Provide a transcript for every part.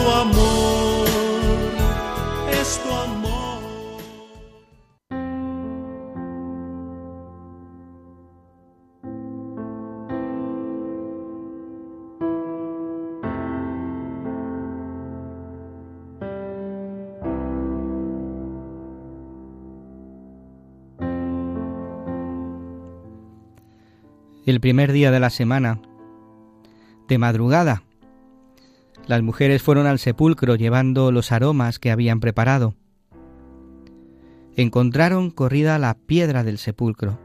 tu amor, es tu amor. el primer día de la semana, de madrugada. Las mujeres fueron al sepulcro llevando los aromas que habían preparado. Encontraron corrida la piedra del sepulcro.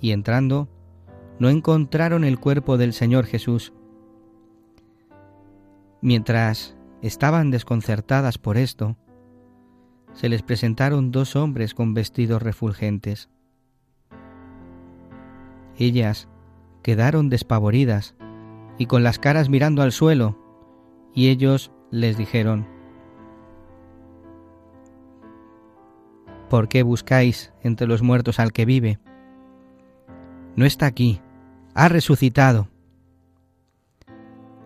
Y entrando, no encontraron el cuerpo del Señor Jesús. Mientras estaban desconcertadas por esto, se les presentaron dos hombres con vestidos refulgentes. Ellas quedaron despavoridas y con las caras mirando al suelo, y ellos les dijeron, ¿Por qué buscáis entre los muertos al que vive? No está aquí, ha resucitado.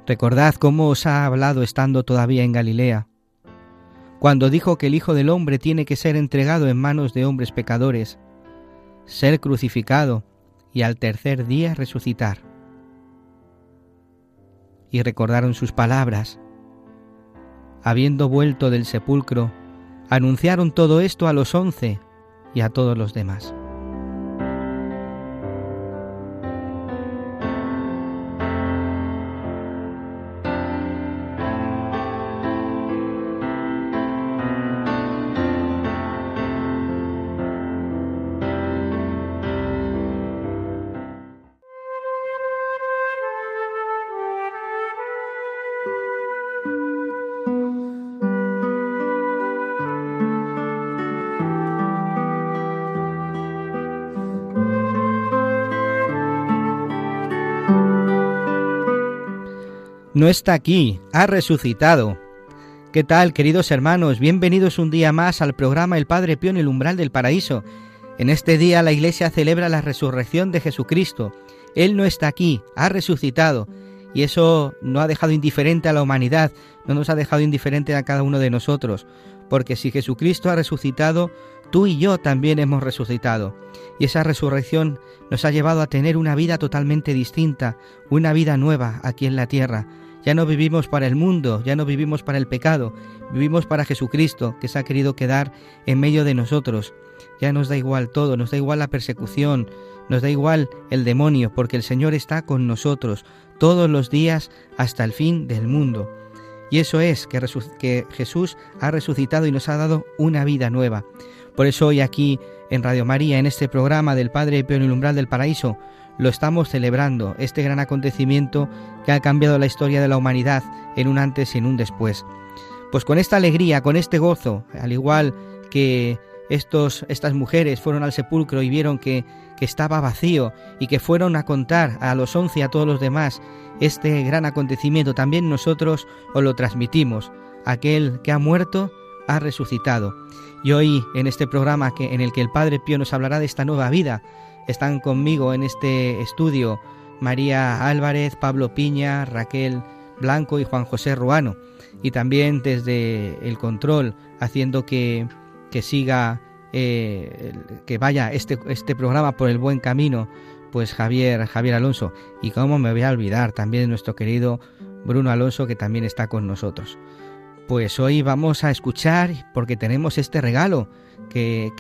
Recordad cómo os ha hablado estando todavía en Galilea, cuando dijo que el Hijo del Hombre tiene que ser entregado en manos de hombres pecadores, ser crucificado y al tercer día resucitar. Y recordaron sus palabras. Habiendo vuelto del sepulcro, anunciaron todo esto a los once y a todos los demás. No está aquí, ha resucitado. ¿Qué tal, queridos hermanos? Bienvenidos un día más al programa El Padre Pío en el umbral del paraíso. En este día la Iglesia celebra la resurrección de Jesucristo. Él no está aquí, ha resucitado. Y eso no ha dejado indiferente a la humanidad, no nos ha dejado indiferente a cada uno de nosotros. Porque si Jesucristo ha resucitado, tú y yo también hemos resucitado. Y esa resurrección nos ha llevado a tener una vida totalmente distinta, una vida nueva aquí en la tierra ya no vivimos para el mundo, ya no vivimos para el pecado, vivimos para Jesucristo, que se ha querido quedar en medio de nosotros. Ya nos da igual todo, nos da igual la persecución, nos da igual el demonio, porque el Señor está con nosotros todos los días hasta el fin del mundo. Y eso es que, Jesús ha resucitado y nos ha dado una vida nueva. Por eso hoy aquí en Radio María, en este programa del Padre Pío en el umbral del paraíso, lo estamos celebrando, este gran acontecimiento que ha cambiado la historia de la humanidad en un antes y en un después. Pues con esta alegría, con este gozo, al igual que estos, estas mujeres fueron al sepulcro y vieron que, que estaba vacío y que fueron a contar a los once y a todos los demás este gran acontecimiento, también nosotros os lo transmitimos. Aquel que ha muerto ha resucitado. Y hoy en este programa que, en el que el Padre Pío nos hablará de esta nueva vida, están conmigo en este estudio María Álvarez, Pablo Piña, Raquel Blanco y Juan José Ruano. Y también desde el control, haciendo que, que siga, eh, que vaya este, este programa por el buen camino, pues Javier, Javier Alonso. Y cómo me voy a olvidar también nuestro querido Bruno Alonso, que también está con nosotros. Pues hoy vamos a escuchar, porque tenemos este regalo, que,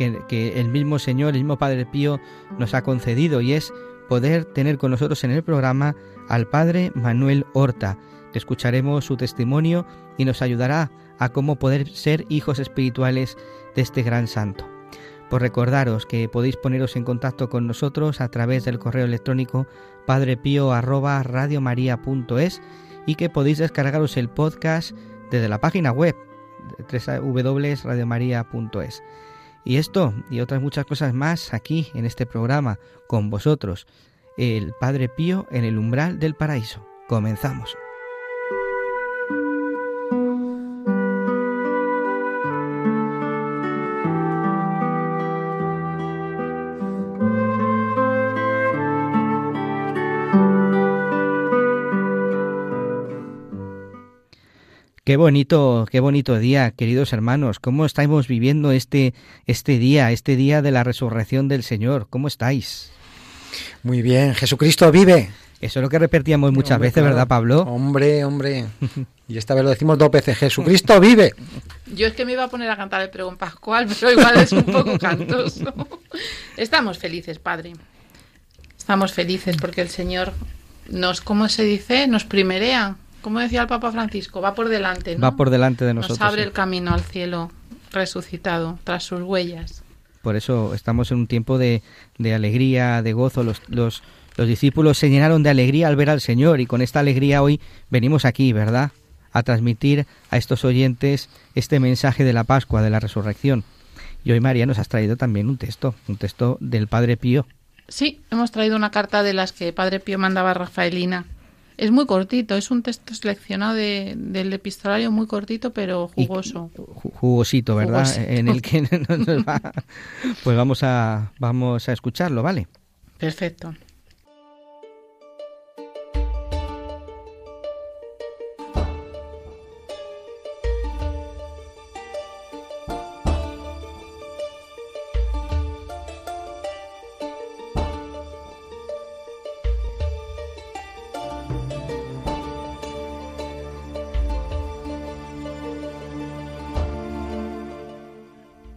el mismo Señor, el mismo Padre Pío nos ha concedido y es poder tener con nosotros en el programa al Padre Manuel Horta. Escucharemos su testimonio y nos ayudará a cómo poder ser hijos espirituales de este gran santo. Pues recordaros que podéis poneros en contacto con nosotros a través del correo electrónico padrepío@radiomaria.es y que podéis descargaros el podcast desde la página web www.radiomaria.es. Y esto y otras muchas cosas más aquí en este programa con vosotros, el Padre Pío en el umbral del paraíso. Comenzamos. Qué bonito, qué bonito día, queridos hermanos. ¿Cómo estamos viviendo este, este día, este día de la resurrección del Señor? ¿Cómo estáis? Muy bien, Jesucristo vive. Eso es lo que repetíamos muchas veces, ¿verdad, Pablo? Hombre, hombre. Y esta vez lo decimos dos veces, Jesucristo vive. Yo es que me iba a poner a cantar el pregón pascual, pero igual es un poco cantoso. Estamos felices, Padre. Estamos felices porque el Señor nos, ¿cómo se dice? Nos primerea como decía el Papa Francisco, va por delante, ¿no? Va por delante de nosotros. Nos abre el camino al cielo resucitado tras sus huellas. Por eso estamos en un tiempo de, de alegría, de gozo. Los, los, los discípulos se llenaron de alegría al ver al Señor y con esta alegría hoy venimos aquí, ¿verdad? A transmitir a estos oyentes este mensaje de la Pascua, de la resurrección. Y hoy, María, nos has traído también un texto, un texto del Padre Pío. Sí, hemos traído una carta de las que Padre Pío mandaba a Rafaelina es muy cortito, es un texto seleccionado de, del epistolario muy cortito pero jugoso. jugosito, ¿verdad? En el que nos va. Pues vamos a vamos a escucharlo, ¿vale? Perfecto.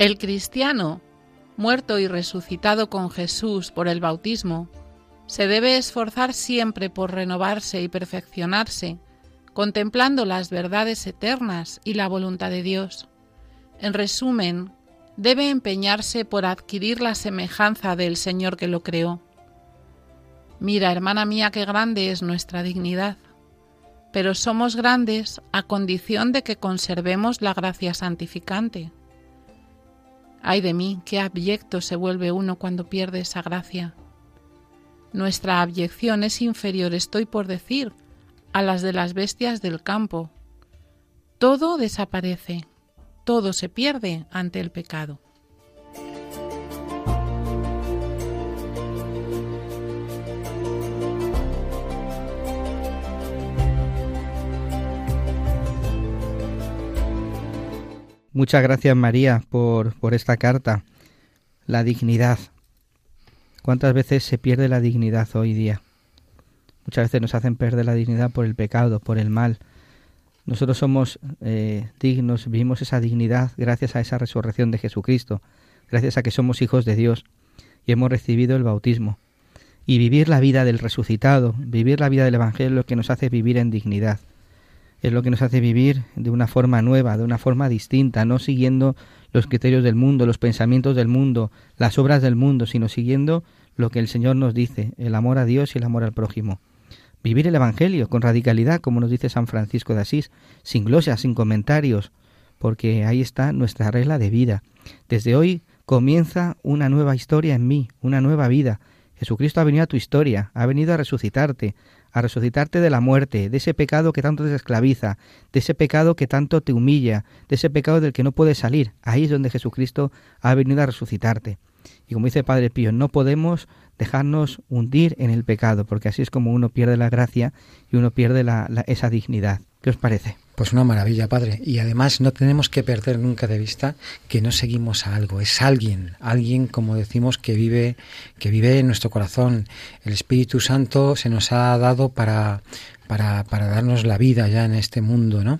El cristiano, muerto y resucitado con Jesús por el bautismo, se debe esforzar siempre por renovarse y perfeccionarse, contemplando las verdades eternas y la voluntad de Dios. En resumen, debe empeñarse por adquirir la semejanza del Señor que lo creó. Mira, hermana mía, qué grande es nuestra dignidad. Pero somos grandes a condición de que conservemos la gracia santificante. Ay de mí, qué abyecto se vuelve uno cuando pierde esa gracia. Nuestra abyección es inferior, estoy por decir, a las de las bestias del campo. Todo desaparece, todo se pierde ante el pecado. Muchas gracias María por, por esta carta. La dignidad. ¿Cuántas veces se pierde la dignidad hoy día? Muchas veces nos hacen perder la dignidad por el pecado, por el mal. Nosotros somos eh, dignos, vivimos esa dignidad gracias a esa resurrección de Jesucristo, gracias a que somos hijos de Dios y hemos recibido el bautismo. Y vivir la vida del resucitado, vivir la vida del Evangelio es lo que nos hace vivir en dignidad es lo que nos hace vivir de una forma nueva, de una forma distinta, no siguiendo los criterios del mundo, los pensamientos del mundo, las obras del mundo, sino siguiendo lo que el Señor nos dice, el amor a Dios y el amor al prójimo. Vivir el Evangelio con radicalidad, como nos dice San Francisco de Asís, sin glosas, sin comentarios, porque ahí está nuestra regla de vida. Desde hoy comienza una nueva historia en mí, una nueva vida. Jesucristo ha venido a tu historia, ha venido a resucitarte, a resucitarte de la muerte, de ese pecado que tanto te esclaviza, de ese pecado que tanto te humilla, de ese pecado del que no puedes salir. Ahí es donde Jesucristo ha venido a resucitarte. Y como dice Padre Pío, no podemos dejarnos hundir en el pecado, porque así es como uno pierde la gracia y uno pierde esa dignidad. ¿Qué os parece? Pues una maravilla, Padre. Y además no tenemos que perder nunca de vista que no seguimos a algo, es alguien, alguien, como decimos, que vive, que vive en nuestro corazón. El Espíritu Santo se nos ha dado para, para, para darnos la vida ya en este mundo, ¿no?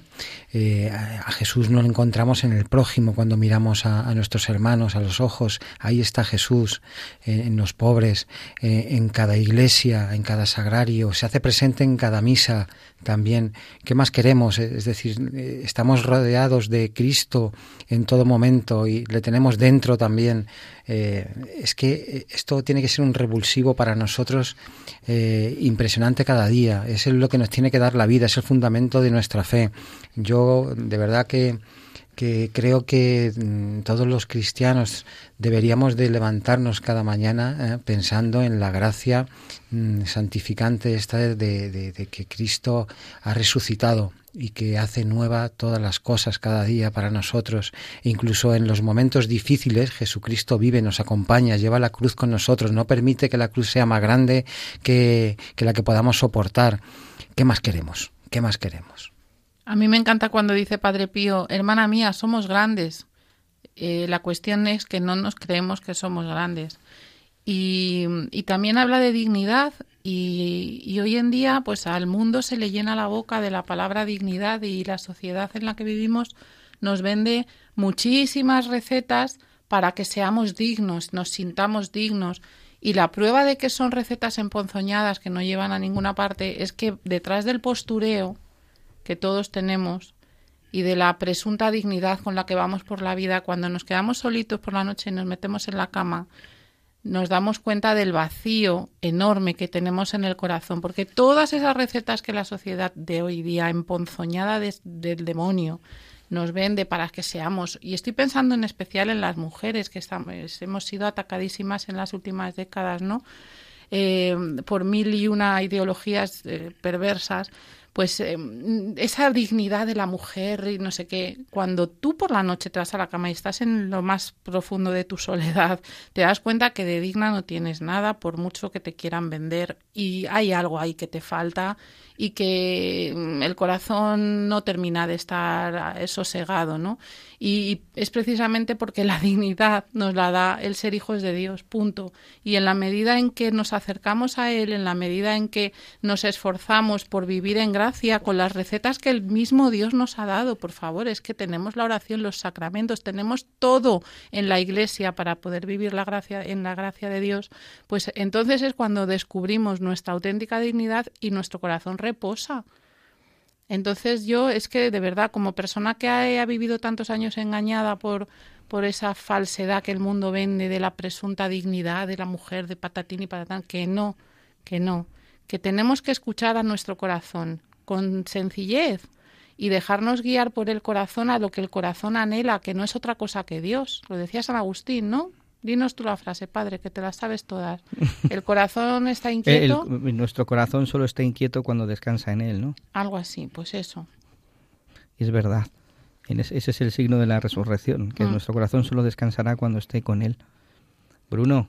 Eh, a Jesús no lo encontramos en el prójimo cuando miramos a, nuestros hermanos a los ojos. Ahí está Jesús en, los pobres, eh, en cada iglesia, en cada sagrario. Se hace presente en cada misa también. ¿Qué más queremos? Es decir, eh, estamos rodeados de Cristo en todo momento y le tenemos dentro también es que esto tiene que ser un revulsivo para nosotros impresionante cada día. Es lo que nos tiene que dar la vida, es el fundamento de nuestra fe. Yo de verdad que que creo que mm, todos los cristianos deberíamos de levantarnos cada mañana eh, pensando en la gracia mm, santificante esta de, que Cristo ha resucitado y que hace nueva todas las cosas cada día para nosotros. Incluso en los momentos difíciles Jesucristo vive, nos acompaña, lleva la cruz con nosotros, no permite que la cruz sea más grande que la que podamos soportar. ¿Qué más queremos? ¿Qué más queremos? A mí me encanta cuando dice Padre Pío, hermana mía, somos grandes. Eh, la cuestión es que no nos creemos que somos grandes. Y, también habla de dignidad y, y, hoy en día pues al mundo se le llena la boca de la palabra dignidad y la sociedad en la que vivimos nos vende muchísimas recetas para que seamos dignos, nos sintamos dignos. Y la prueba de que son recetas emponzoñadas que no llevan a ninguna parte es que detrás del postureo que todos tenemos y de la presunta dignidad con la que vamos por la vida, cuando nos quedamos solitos por la noche y nos metemos en la cama, nos damos cuenta del vacío enorme que tenemos en el corazón, porque todas esas recetas que la sociedad de hoy día, emponzoñada del demonio, nos vende para que seamos, y estoy pensando en especial en las mujeres, que estamos, hemos sido atacadísimas en las últimas décadas, ¿no? Eh, por mil y una ideologías eh, perversas, pues eh, esa dignidad de la mujer y no sé qué, cuando tú por la noche te vas a la cama y estás en lo más profundo de tu soledad, te das cuenta que de digna no tienes nada por mucho que te quieran vender y hay algo ahí que te falta y que mm, el corazón no termina de estar sosegado, ¿no? Y es precisamente porque la dignidad nos la da el ser hijos de Dios, punto. Y en la medida en que nos acercamos a Él, en la medida en que nos esforzamos por vivir en gracia con las recetas que el mismo Dios nos ha dado, por favor, es que tenemos la oración, los sacramentos, tenemos todo en la Iglesia para poder vivir la gracia en la gracia de Dios, pues entonces es cuando descubrimos nuestra auténtica dignidad y nuestro corazón Entonces yo es que de verdad, como persona que ha, vivido tantos años engañada por, por esa falsedad que el mundo vende de la presunta dignidad de la mujer, de patatín y patatán, que no, que no, que tenemos que escuchar a nuestro corazón con sencillez y dejarnos guiar por el corazón a lo que el corazón anhela, que no es otra cosa que Dios. Lo decía San Agustín, ¿no? Dinos tú la frase, padre, que te la sabes todas. ¿El corazón está inquieto? nuestro corazón solo está inquieto cuando descansa en él, ¿no? Algo así, pues eso. Es verdad. Ese es el signo de la resurrección, que mm. nuestro corazón solo descansará cuando esté con él. Bruno,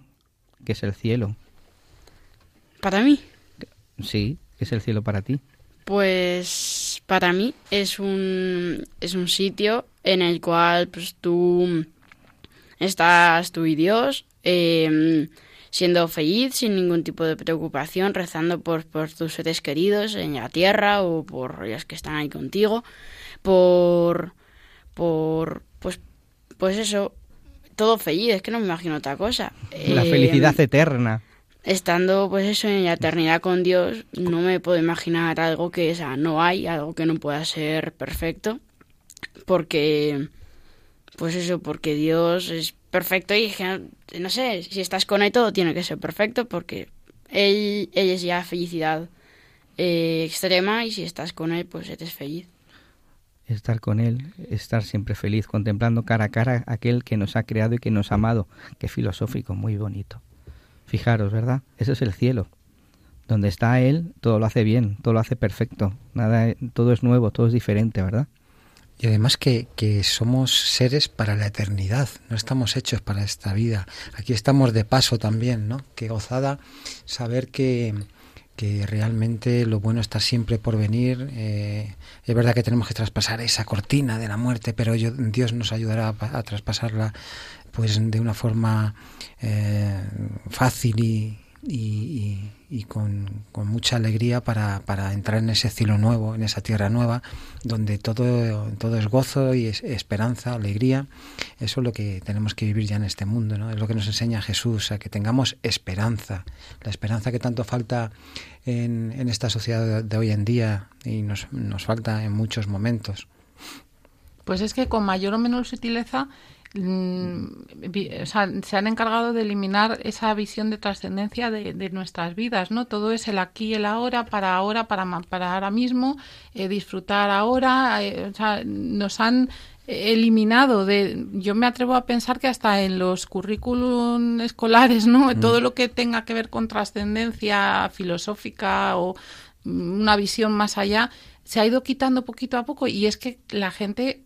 ¿qué es el cielo? ¿Para mí? Sí, ¿qué es el cielo para ti? Pues para mí es un, es un sitio en el cual pues, tú Estás tú y Dios em, siendo feliz, sin ningún tipo de preocupación, rezando por, por tus seres queridos en la tierra o por los que están ahí contigo, por, por, pues, pues eso, todo feliz, es que no me imagino otra cosa. La felicidad em, eterna. Estando, pues eso, en la eternidad con Dios, no me puedo imaginar algo que, o sea, no hay, algo que no pueda ser perfecto, porque pues eso, porque Dios es perfecto y no sé, si estás con él todo tiene que ser perfecto porque él, es ya felicidad eh, extrema y si estás con él pues eres feliz. Estar con él, estar siempre feliz, contemplando cara a cara aquel que nos ha creado y que nos ha amado. Qué filosófico, muy bonito. Fijaros, ¿verdad? Ese es el cielo. Donde está él, todo lo hace bien, todo lo hace perfecto. Nada, todo es nuevo, todo es diferente, ¿verdad? Y además que, que, somos seres para la eternidad, no estamos hechos para esta vida. Aquí estamos de paso también, ¿no? Qué gozada saber que, que realmente lo bueno está siempre por venir. Eh, es verdad que tenemos que traspasar esa cortina de la muerte, pero Dios nos ayudará a, traspasarla pues de una forma eh, fácil y, y, y, con, mucha alegría para, para, entrar en ese cielo nuevo, en esa tierra nueva, donde todo, todo es gozo y es esperanza, alegría. Eso es lo que tenemos que vivir ya en este mundo, ¿no? Es lo que nos enseña Jesús, a que tengamos esperanza, la esperanza que tanto falta en, en esta sociedad de hoy en día y nos, nos falta en muchos momentos. Pues es que con mayor o menor sutileza mm, se han encargado de eliminar esa visión de trascendencia de, nuestras vidas, ¿no? Todo es el aquí y el ahora, para ahora, para, para ahora mismo, eh, disfrutar ahora, eh, o sea, nos han eliminado de yo me atrevo a pensar que hasta en los currículum escolares no mm. todo lo que tenga que ver con trascendencia filosófica o una visión más allá se ha ido quitando poquito a poco y es que la gente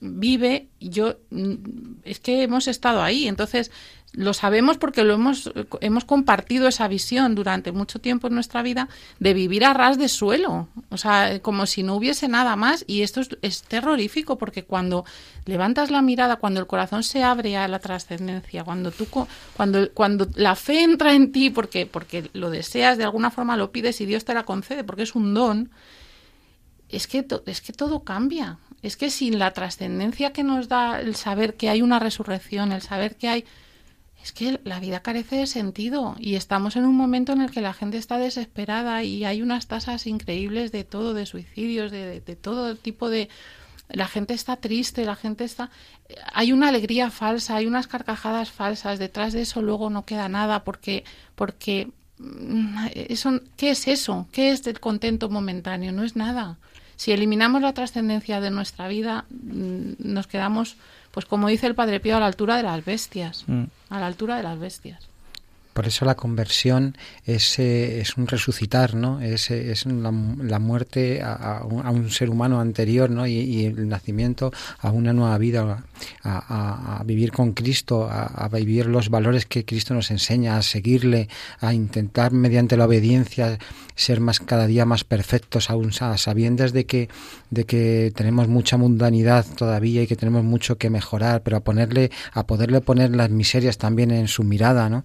vive, yo mm, es que hemos estado ahí, entonces lo sabemos porque lo hemos, hemos compartido esa visión durante mucho tiempo en nuestra vida de vivir a ras de suelo, o sea, como si no hubiese nada más. Y esto es, es terrorífico porque cuando levantas la mirada, cuando el corazón se abre a la trascendencia, cuando cuando cuando la fe entra en ti porque porque lo deseas de alguna forma lo pides y Dios te la concede porque es un don, es que es que todo cambia. Es que sin la trascendencia que nos da el saber que hay una resurrección, el saber que hay es que la vida carece de sentido y estamos en un momento en el que la gente está desesperada y hay unas tasas increíbles de todo, de suicidios, de, todo tipo de... La gente está triste, la gente está... Hay una alegría falsa, hay unas carcajadas falsas, detrás de eso luego no queda nada porque... porque mm, eso, ¿Qué es eso? ¿Qué es el contento momentáneo? No es nada. Si eliminamos la trascendencia de nuestra vida, mm, nos quedamos pues como dice el Padre Pío, a la altura de las bestias, mm. a la altura de las bestias. Por eso la conversión es, eh, es un resucitar, ¿no? Es, es la, muerte a, un, ser humano anterior, ¿no? Y, el nacimiento a una nueva vida, a, vivir con Cristo, a, vivir los valores que Cristo nos enseña, a seguirle, a intentar mediante la obediencia ser más cada día más perfectos, aún sabiendo de que, de que tenemos mucha mundanidad todavía y que tenemos mucho que mejorar, pero a ponerle, a poderle poner las miserias también en su mirada, ¿no?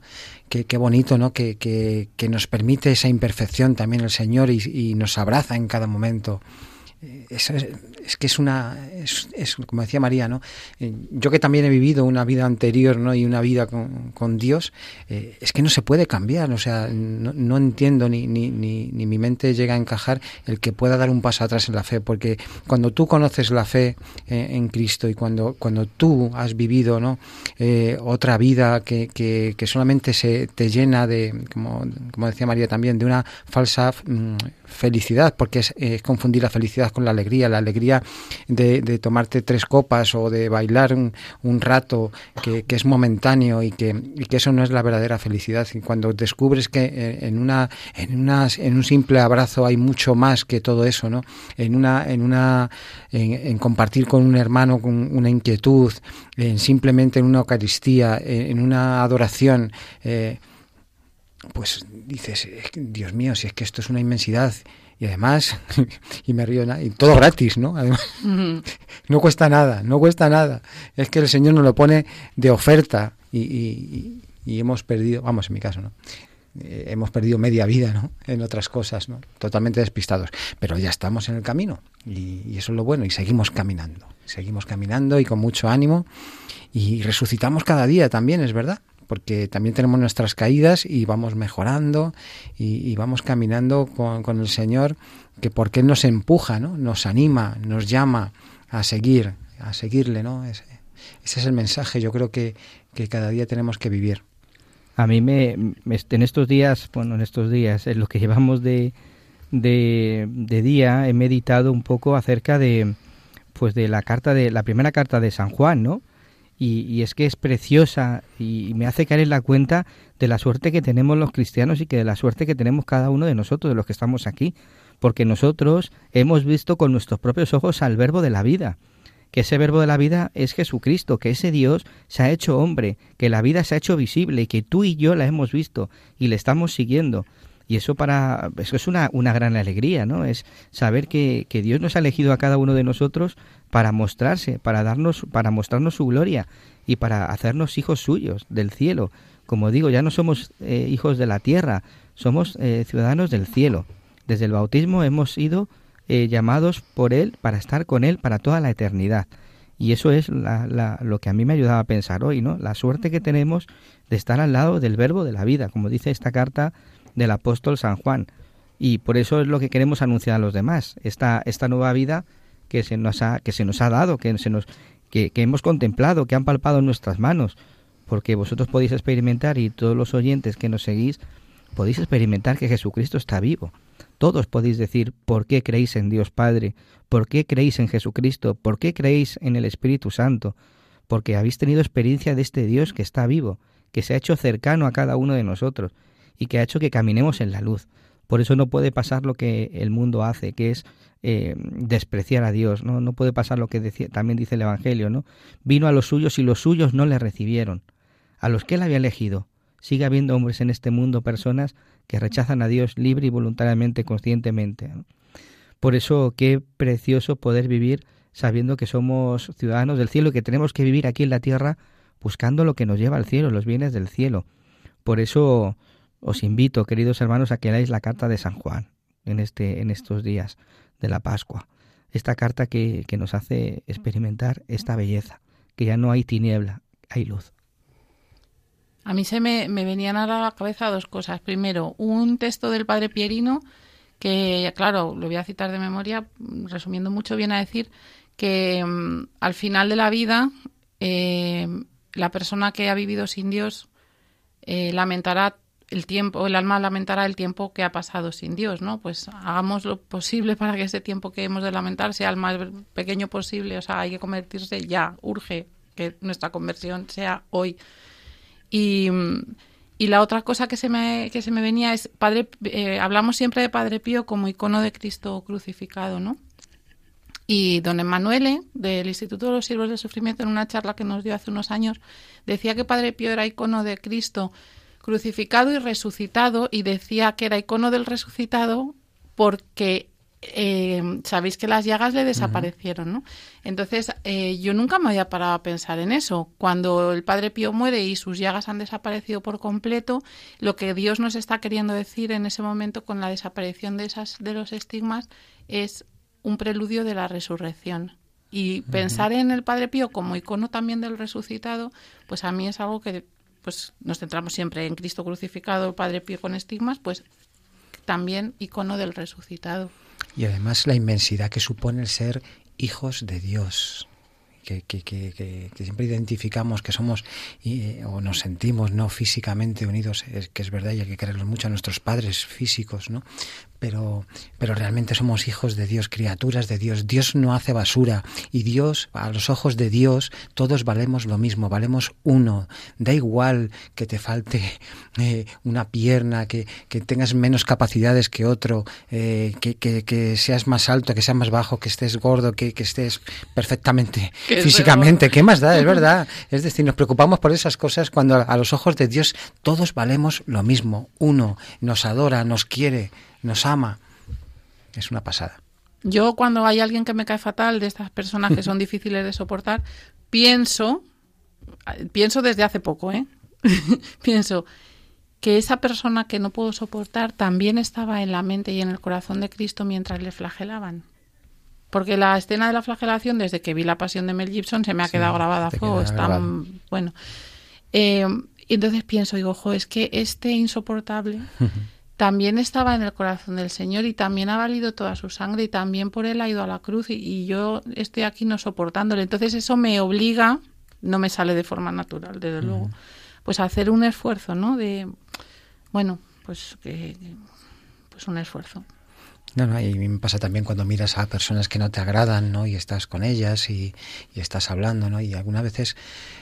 qué, bonito, ¿no? Que, que, que, nos permite esa imperfección también el Señor y, y nos abraza en cada momento. Eh, es, es, que es una, es, como decía María, ¿no? Eh, yo que también he vivido una vida anterior, ¿no? Y una vida con, con Dios, eh, es que no se puede cambiar, o sea, no, no entiendo ni, ni, ni, ni, mi mente llega a encajar el que pueda dar un paso atrás en la fe, porque cuando tú conoces la fe en Cristo y cuando, cuando tú has vivido, ¿no? otra vida que, que, que, solamente se te llena de, como, como decía María también, de una falsa mm, felicidad, porque es, confundir la felicidad con la alegría, la alegría de, tomarte tres copas o de bailar un, rato que, es momentáneo y que, que eso no es la verdadera felicidad. Y cuando descubres que eh, en, una, en, una, en un simple abrazo hay mucho más que todo eso, ¿no? En una, en una, en, compartir con un hermano con una inquietud, en simplemente en una Eucaristía, en, una adoración, eh, pues dices, Dios mío, si es que esto es una inmensidad y además, y me río, y todo gratis, ¿no? Además, no cuesta nada, no cuesta nada. Es que el Señor nos lo pone de oferta y, hemos perdido, vamos, en mi caso, ¿no? Eh, hemos perdido media vida, ¿no? En otras cosas, ¿no? Totalmente despistados. Pero ya estamos en el camino y, y eso es lo bueno y seguimos caminando. Seguimos caminando y con mucho ánimo y resucitamos cada día también, es verdad porque también tenemos nuestras caídas y vamos mejorando y, vamos caminando con, el Señor, que porque Él nos empuja, ¿no? nos anima, nos llama a seguir, a seguirle. ¿no? Ese, es el mensaje, yo creo que, que cada día tenemos que vivir. A mí me, en estos días, bueno, en estos días, en lo que llevamos de, de, de, día, he meditado un poco acerca de, pues de la carta de, la primera carta de San Juan, ¿no? Y, es que es preciosa y me hace caer en la cuenta de la suerte que tenemos los cristianos y que de la suerte que tenemos cada uno de nosotros, de los que estamos aquí, porque nosotros hemos visto con nuestros propios ojos al verbo de la vida, que ese verbo de la vida es Jesucristo, que ese Dios se ha hecho hombre, que la vida se ha hecho visible y que tú y yo la hemos visto y le estamos siguiendo. Y eso para eso es una, una gran alegría, ¿no? Es saber que, que Dios nos ha elegido a cada uno de nosotros para mostrarse, para darnos, para mostrarnos su gloria y para hacernos hijos suyos del cielo. Como digo, ya no somos eh, hijos de la tierra, somos eh, ciudadanos del cielo. Desde el bautismo hemos sido eh, llamados por Él para estar con Él para toda la eternidad. Y eso es lo que a mí me ayudaba a pensar hoy, ¿no? La suerte que tenemos de estar al lado del verbo de la vida, como dice esta carta del apóstol San Juan. Y por eso es lo que queremos anunciar a los demás, esta, esta nueva vida que se nos ha, que se nos ha dado, que se nos que, hemos contemplado, que han palpado en nuestras manos, porque vosotros podéis experimentar y todos los oyentes que nos seguís podéis experimentar que Jesucristo está vivo. Todos podéis decir por qué creéis en Dios Padre, por qué creéis en Jesucristo, por qué creéis en el Espíritu Santo, porque habéis tenido experiencia de este Dios que está vivo, que se ha hecho cercano a cada uno de nosotros y que ha hecho que caminemos en la luz. Por eso no puede pasar lo que el mundo hace, que es eh, despreciar a Dios. ¿no? no puede pasar lo que también dice el Evangelio. ¿no? Vino a los suyos y los suyos no le recibieron. A los que él había elegido. Sigue habiendo hombres en este mundo, personas que rechazan a Dios libre y voluntariamente, conscientemente. Por eso, qué precioso poder vivir sabiendo que somos ciudadanos del cielo y que tenemos que vivir aquí en la tierra buscando lo que nos lleva al cielo, los bienes del cielo. Por eso os invito, queridos hermanos, a que leáis la carta de San Juan en, este, en estos días de la Pascua. Esta carta que, que nos hace experimentar esta belleza, que ya no hay tiniebla, hay luz. A mí se me, me, venían a la cabeza dos cosas. Primero, un texto del padre Pierino, que, claro, lo voy a citar de memoria, resumiendo mucho, viene a decir que um, al final de la vida eh, la persona que ha vivido sin Dios eh, lamentará el tiempo, el alma lamentará el tiempo que ha pasado sin Dios, ¿no? Pues hagamos lo posible para que ese tiempo que hemos de lamentar sea el más pequeño posible, o sea, hay que convertirse ya, urge que nuestra conversión sea hoy. Y, y la otra cosa que se me, que se me venía es, padre, eh, hablamos siempre de Padre Pío como icono de Cristo crucificado, ¿no? Y don Emanuele, del Instituto de los Siervos del Sufrimiento, en una charla que nos dio hace unos años, decía que Padre Pío era icono de Cristo crucificado y resucitado, y decía que era icono del resucitado porque eh, sabéis que las llagas le desaparecieron, ¿no? Entonces, eh, yo nunca me había parado a pensar en eso. Cuando el Padre Pío muere y sus llagas han desaparecido por completo, lo que Dios nos está queriendo decir en ese momento con la desaparición de, esas, de los estigmas es un preludio de la resurrección. Y pensar en el Padre Pío como icono también del resucitado, pues a mí es algo que pues nos centramos siempre en Cristo crucificado, Padre Pío con estigmas, pues también icono del resucitado. Y además la inmensidad que supone el ser hijos de Dios. Que, que, que, que, siempre identificamos que somos eh, o nos sentimos no físicamente unidos, es, que es verdad y hay que quererlos mucho a nuestros padres físicos, ¿no? Pero, pero realmente somos hijos de Dios, criaturas de Dios. Dios no hace basura y Dios, a los ojos de Dios, todos valemos lo mismo, valemos uno. Da igual que te falte eh, una pierna, que, que, tengas menos capacidades que otro, eh, que, que, que, seas más alto, que seas más bajo, que estés gordo, que, que estés perfectamente físicamente. ¿Qué más da? Es verdad. Es decir, nos preocupamos por esas cosas cuando a los ojos de Dios todos valemos lo mismo. Uno nos adora, nos quiere nos ama. Es una pasada. Yo cuando hay alguien que me cae fatal, de estas personas que son difíciles de soportar, pienso, pienso desde hace poco, ¿eh? pienso que esa persona que no puedo soportar también estaba en la mente y en el corazón de Cristo mientras le flagelaban. Porque la escena de la flagelación, desde que vi la pasión de Mel Gibson, se me ha quedado grabada a fuego. Está, bueno. Eh, entonces pienso, digo, ojo, es que este insoportable también estaba en el corazón del Señor y también ha valido toda su sangre y también por él ha ido a la cruz y, yo estoy aquí no soportándole. Entonces eso me obliga, no me sale de forma natural, desde luego, pues a hacer un esfuerzo, ¿no? De, bueno, pues, que, pues un esfuerzo. No, no, y me pasa también cuando miras a personas que no te agradan, ¿no? Y estás con ellas y, y estás hablando, ¿no? Y algunas veces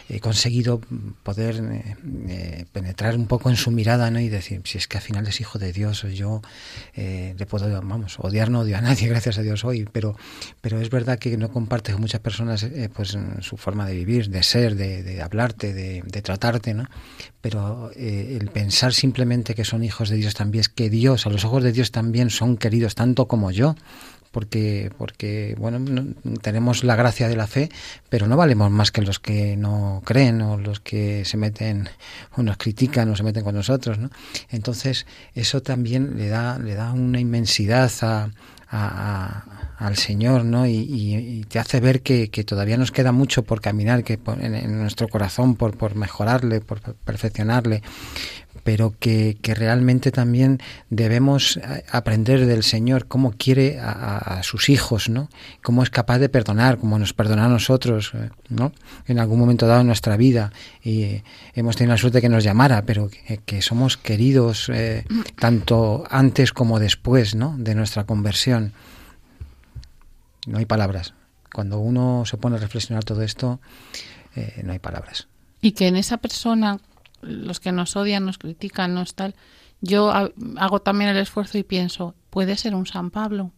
he conseguido poder eh, eh, penetrar un poco en su mirada, ¿no? Y decir, si es que al final es hijo de Dios, yo eh, le puedo, vamos, odiar no odio a nadie, gracias a Dios hoy, pero, pero es verdad que no compartes con muchas personas, pues, su forma de vivir, de ser, de, de hablarte, de, de, tratarte, ¿no? Pero el pensar simplemente que son hijos de Dios también es que Dios, a los ojos de Dios también son queridos tanto como yo, porque, porque bueno, tenemos la gracia de la fe, pero no valemos más que los que no creen o los que se meten o nos critican o se meten con nosotros, ¿no? Entonces, eso también le da, le da una inmensidad a, al Señor, ¿no? Y, te hace ver que, todavía nos queda mucho por caminar, que en, nuestro corazón, por, por mejorarle, por perfeccionarle, pero que, que realmente también debemos eh, aprender del Señor cómo quiere a, sus hijos, ¿no? Cómo es capaz de perdonar, como nos perdona a nosotros, eh, ¿no? En algún momento dado en nuestra vida y eh, hemos tenido la suerte que nos llamara, pero que, somos queridos tanto antes como después, ¿no? De nuestra conversión. No hay palabras. Cuando uno se pone a reflexionar todo esto, no hay palabras. Y que en esa persona los que nos odian, nos critican, nos tal. Yo hago también el esfuerzo y pienso, puede ser un San Pablo.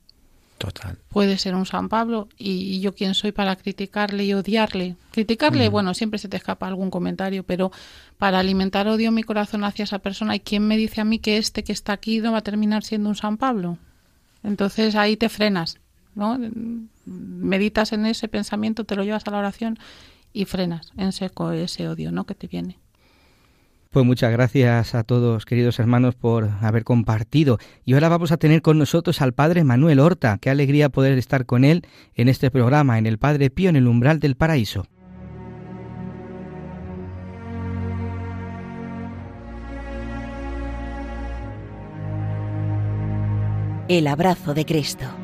Total. Puede ser un San Pablo y, yo quién soy para criticarle y odiarle. Criticarle, bueno, siempre se te escapa algún comentario, pero para alimentar odio en mi corazón hacia esa persona, ¿y quién me dice a mí que este que está aquí no va a terminar siendo un San Pablo? Entonces ahí te frenas, ¿no? Meditas en ese pensamiento, te lo llevas a la oración y frenas en seco ese odio, ¿no? Que te viene. Pues muchas gracias a todos, queridos hermanos, por haber compartido. Y ahora vamos a tener con nosotros al Padre Manuel Horta. Qué alegría poder estar con él en este programa, en el Padre Pío en el umbral del paraíso. El abrazo de Cristo.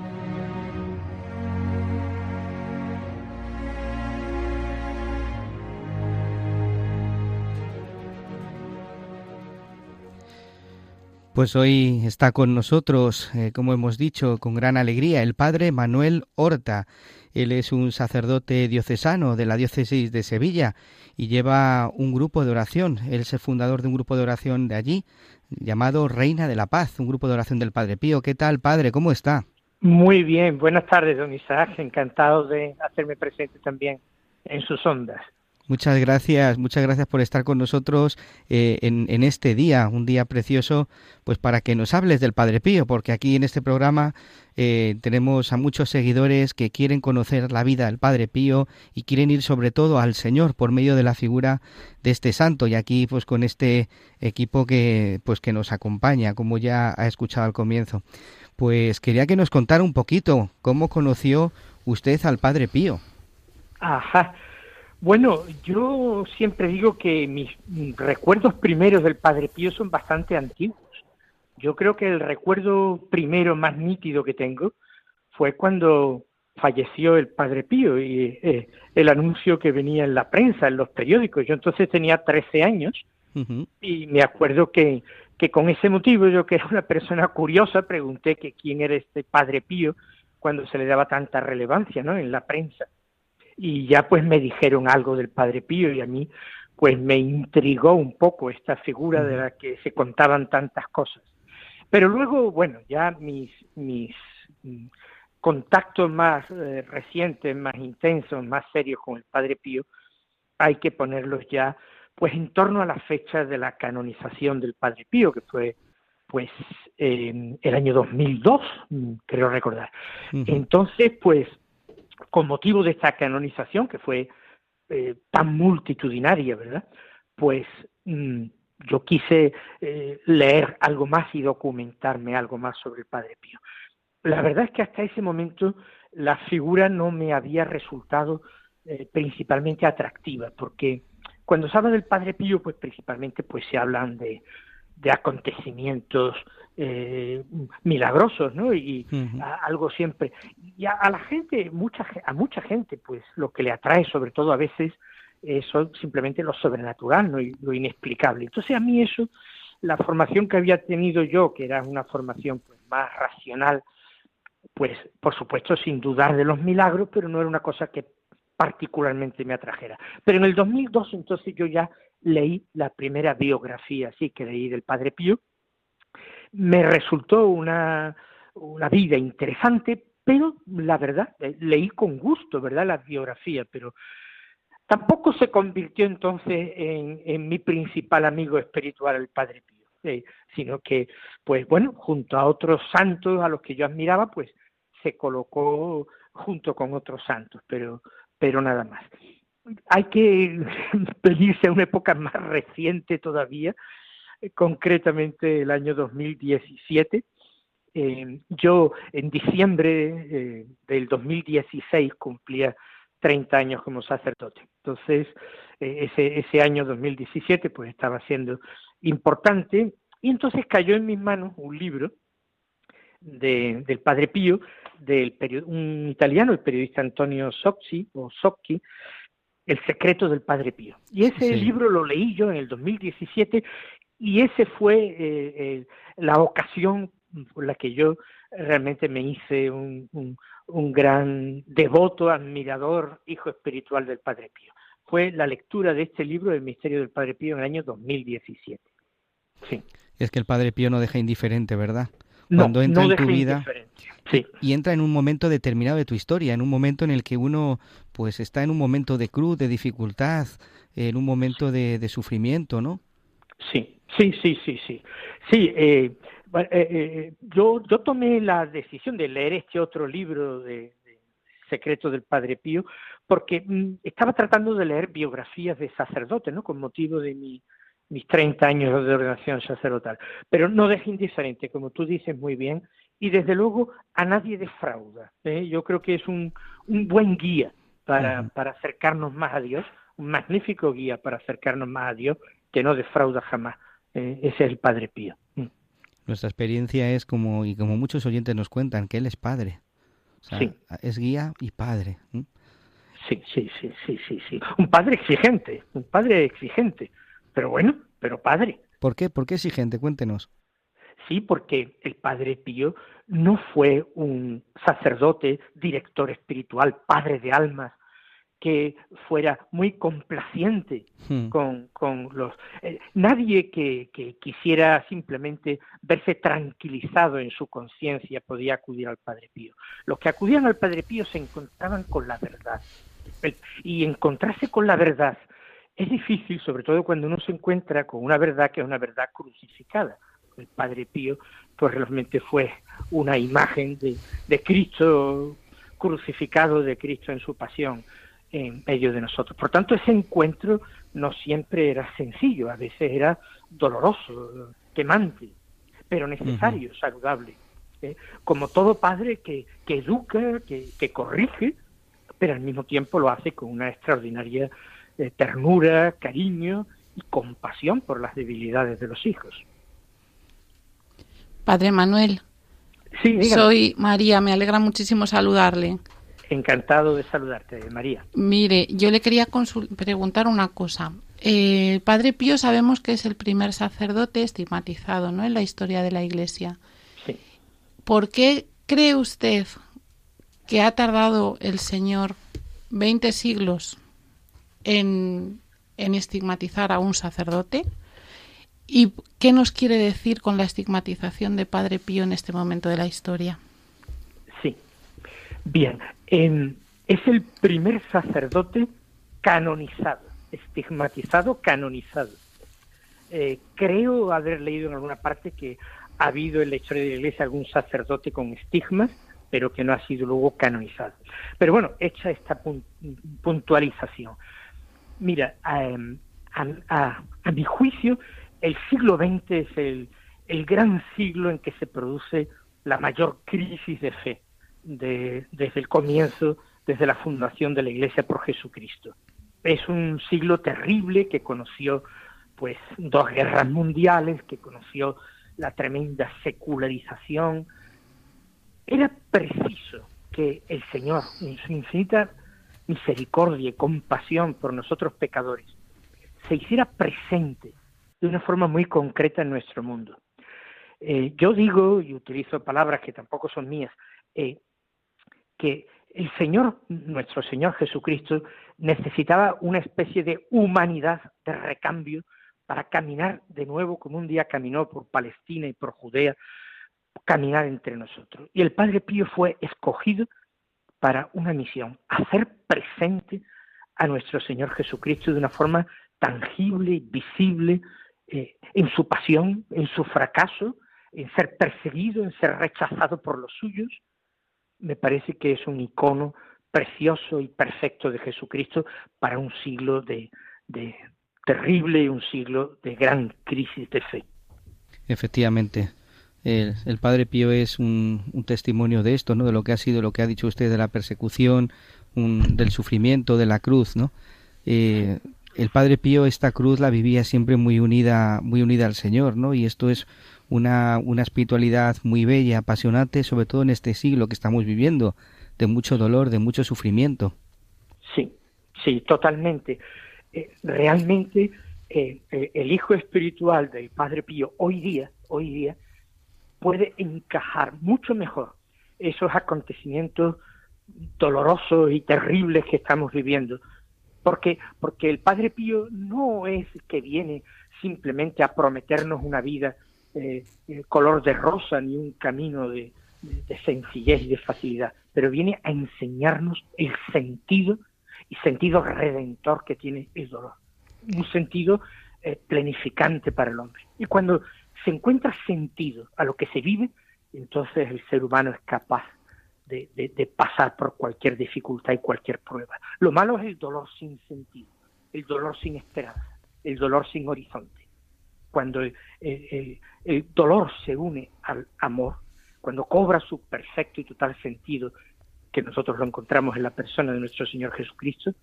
Pues hoy está con nosotros, eh, como hemos dicho, con gran alegría, el padre Manuel Horta. Él es un sacerdote diocesano de la diócesis de Sevilla y lleva un grupo de oración. Él es el fundador de un grupo de oración de allí, llamado Reina de la Paz, un grupo de oración del Padre Pío. ¿Qué tal, padre? ¿Cómo está? Muy bien, buenas tardes, don Isaac. Encantado de hacerme presente también en sus ondas. Muchas gracias, muchas gracias por estar con nosotros eh, en, este día, un día precioso, pues para que nos hables del Padre Pío, porque aquí en este programa eh, tenemos a muchos seguidores que quieren conocer la vida del Padre Pío y quieren ir sobre todo al Señor por medio de la figura de este santo y aquí pues con este equipo que pues que nos acompaña, como ya ha escuchado al comienzo. Pues quería que nos contara un poquito cómo conoció usted al Padre Pío. Ajá. Bueno, yo siempre digo que mis recuerdos primeros del Padre Pío son bastante antiguos. Yo creo que el recuerdo primero más nítido que tengo fue cuando falleció el Padre Pío y eh, el anuncio que venía en la prensa, en los periódicos. Yo entonces tenía 13 años y me acuerdo que, que con ese motivo, yo que era una persona curiosa, pregunté que quién era este Padre Pío cuando se le daba tanta relevancia ¿no? en la prensa y ya pues me dijeron algo del Padre Pío y a mí pues me intrigó un poco esta figura de la que se contaban tantas cosas. Pero luego, bueno, ya mis, mis mm, contactos más eh, recientes, más intensos, más serios con el Padre Pío, hay que ponerlos ya pues en torno a la fecha de la canonización del Padre Pío, que fue pues el año 2002, mm, creo recordar. Entonces, pues con motivo de esta canonización, que fue eh, tan multitudinaria, ¿verdad? Pues mm, yo quise eh, leer algo más y documentarme algo más sobre el Padre Pío. La verdad es que hasta ese momento la figura no me había resultado eh, principalmente atractiva, porque cuando se habla del Padre Pío, pues principalmente pues se hablan de, de acontecimientos eh, milagrosos, ¿no? Y algo siempre. Y a, la gente, mucha, a mucha gente, pues lo que le atrae sobre todo a veces es simplemente lo sobrenatural, ¿no? Y lo inexplicable. Entonces a mí eso, la formación que había tenido yo, que era una formación pues, más racional, pues por supuesto sin dudar de los milagros, pero no era una cosa que particularmente me atrajera. Pero en el 2002 entonces yo ya leí la primera biografía, sí, que leí del Padre Pío. Me resultó una, una vida interesante, pero la verdad, eh, leí con gusto, ¿verdad?, la biografía, pero tampoco se convirtió entonces en, en mi principal amigo espiritual, el Padre Pío, sino que, pues bueno, junto a otros santos a los que yo admiraba, pues se colocó junto con otros santos, pero, pero nada más hay que pedirse a una época más reciente todavía, eh, concretamente el año 2017. Eh, yo en diciembre eh, del 2016 cumplía 30 años como sacerdote. Entonces, eh, ese, ese año 2017 pues estaba siendo importante y entonces cayó en mis manos un libro de, del Padre Pío, del un italiano, el periodista Antonio Socci, o Socchi, El secreto del Padre Pío. Y ese libro lo leí yo en el 2017 y ese fue eh, eh, la ocasión por la que yo realmente me hice un, un, gran devoto, admirador, hijo espiritual del Padre Pío. Fue la lectura de este libro, El misterio del Padre Pío, en el año 2017. Sí. Es que el Padre Pío no deja indiferente, ¿verdad? Cuando entra en tu vida sí. y entra en un momento determinado de tu historia, en un momento en el que uno pues está en un momento de cruz, de dificultad, en un momento de, de sufrimiento, ¿no? Sí, sí, sí, sí, sí. Sí, eh, eh, eh, yo, yo tomé la decisión de leer este otro libro de, Secreto del Padre Pío porque mm, estaba tratando de leer biografías de sacerdotes, ¿no? Con motivo de mi, mis 30 años de ordenación sacerdotal. Pero no deja indiferente, como tú dices muy bien, y desde luego a nadie defrauda. Yo creo que es un, un buen guía para, para acercarnos más a Dios, un magnífico guía para acercarnos más a Dios que no defrauda jamás. ese es el Padre Pío. Mm. Nuestra experiencia es como, y como muchos oyentes nos cuentan, que Él es Padre. sí. Es guía y Padre. Sí, sí, sí, sí, sí, sí. Un Padre exigente, un Padre exigente. Pero bueno, pero Padre. ¿Por qué? ¿Por qué exigente? Cuéntenos. Sí, porque el Padre Pío no fue un sacerdote, director espiritual, padre de almas, que fuera muy complaciente hmm. con, con, los... Eh, nadie que, que, quisiera simplemente verse tranquilizado en su conciencia podía acudir al Padre Pío. Los que acudían al Padre Pío se encontraban con la verdad. y encontrarse con la verdad es difícil, sobre todo cuando uno se encuentra con una verdad que es una verdad crucificada. El Padre Pío, pues realmente fue una imagen de, de Cristo crucificado, de Cristo en su pasión en medio de nosotros. Por tanto, ese encuentro no siempre era sencillo, a veces era doloroso, quemante, pero necesario, saludable. ¿eh? Como todo padre que, que educa, que, que, corrige, pero al mismo tiempo lo hace con una extraordinaria eh, ternura, cariño y compasión por las debilidades de los hijos. Padre Manuel, sí, soy María, me alegra muchísimo saludarle. Encantado de saludarte, María. Mire, yo le quería preguntar una cosa. Eh, el Padre Pío sabemos que es el primer sacerdote estigmatizado ¿no? en la historia de la Iglesia. Sí. ¿Por qué cree usted que ha tardado el Señor 20 siglos en, estigmatizar a un sacerdote? ¿Y qué nos quiere decir con la estigmatización de Padre Pío en este momento de la historia? Sí. Bien, es el primer sacerdote canonizado, estigmatizado, canonizado. Eh, creo haber leído en alguna parte que ha habido en la historia de la Iglesia algún sacerdote con estigmas, pero que no ha sido luego canonizado. Pero bueno, hecha esta puntualización. Mira, a, mi juicio, el siglo XX es el, el gran siglo en que se produce la mayor crisis de fe desde el comienzo, desde la fundación de la Iglesia por Jesucristo. Es un siglo terrible que conoció pues dos guerras mundiales, que conoció la tremenda secularización. Era preciso que el Señor, en su infinita misericordia y compasión por nosotros pecadores, se hiciera presente de una forma muy concreta en nuestro mundo. Eh, yo digo, y utilizo palabras que tampoco son mías, eh, que el Señor, nuestro Señor Jesucristo, necesitaba una especie de humanidad de recambio para caminar de nuevo como un día caminó por Palestina y por Judea, caminar entre nosotros. Y el Padre Pío fue escogido para una misión, hacer presente a nuestro Señor Jesucristo de una forma tangible, visible, eh, en su pasión, en su fracaso, en ser perseguido, en ser rechazado por los suyos, me parece que es un icono precioso y perfecto de Jesucristo para un siglo de, de terrible y un siglo de gran crisis de fe. Efectivamente. El, Padre Pío es un, testimonio de esto, ¿no? De lo que ha sido, lo que ha dicho usted de la persecución, un, del sufrimiento, de la cruz, ¿no? Eh, el Padre Pío esta cruz la vivía siempre muy unida, muy unida al Señor, ¿no? Y esto es una, una espiritualidad muy bella, apasionante, sobre todo en este siglo que estamos viviendo, de mucho dolor, de mucho sufrimiento. Sí, sí, totalmente. Eh, realmente eh, eh, el hijo espiritual del Padre Pío hoy día, hoy día, puede encajar mucho mejor esos acontecimientos dolorosos y terribles que estamos viviendo. Porque, porque el Padre Pío no es que viene simplemente a prometernos una vida eh, color de rosa ni un camino de, de, sencillez y de facilidad, pero viene a enseñarnos el sentido y sentido redentor que tiene el dolor. Un sentido eh, planificante para el hombre. Y cuando se encuentra sentido a lo que se vive, entonces el ser humano es capaz de, pasar por cualquier dificultad y cualquier prueba. Lo malo es el dolor sin sentido, el dolor sin esperanza, el dolor sin horizonte. Cuando el, dolor se une al amor, cuando cobra su perfecto y total sentido, que nosotros lo encontramos en la persona de nuestro Señor Jesucristo,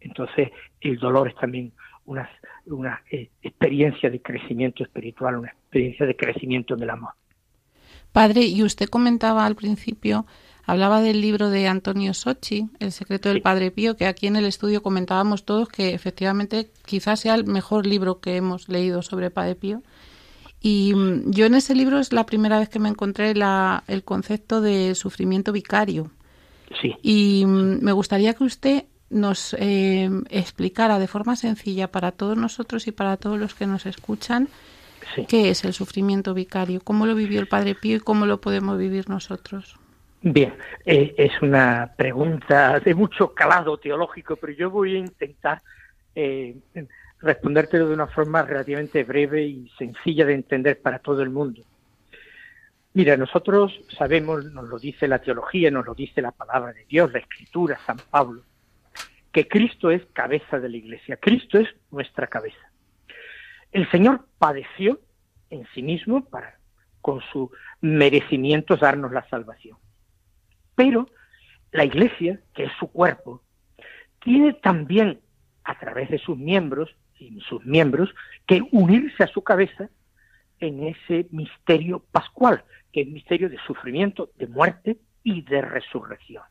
entonces el dolor es también una, una eh, experiencia de crecimiento espiritual, una experiencia de crecimiento en el amor. Padre, y usted comentaba al principio, hablaba del libro de Antonio Sochi, El secreto del Padre Pío, que aquí en el estudio comentábamos todos que efectivamente quizás sea el mejor libro que hemos leído sobre Padre Pío. Y mm, yo en ese libro es la primera vez que me encontré la, el concepto de sufrimiento vicario. Sí. Y mm, me gustaría que usted nos eh, explicara de forma sencilla para todos nosotros y para todos los que nos escuchan qué es el sufrimiento vicario, cómo lo vivió el Padre Pío y cómo lo podemos vivir nosotros. Bien, eh, es una pregunta de mucho calado teológico, pero yo voy a intentar eh, respondértelo de una forma relativamente breve y sencilla de entender para todo el mundo. Mira, nosotros sabemos, nos lo dice la teología, nos lo dice la palabra de Dios, la Escritura, San Pablo, que Cristo es cabeza de la Iglesia, Cristo es nuestra cabeza. El Señor padeció en sí mismo para, con su merecimiento, darnos la salvación. Pero la Iglesia, que es su cuerpo, tiene también, a través de sus miembros, y sus miembros, que unirse a su cabeza en ese misterio pascual, que es misterio de sufrimiento, de muerte y de resurrección.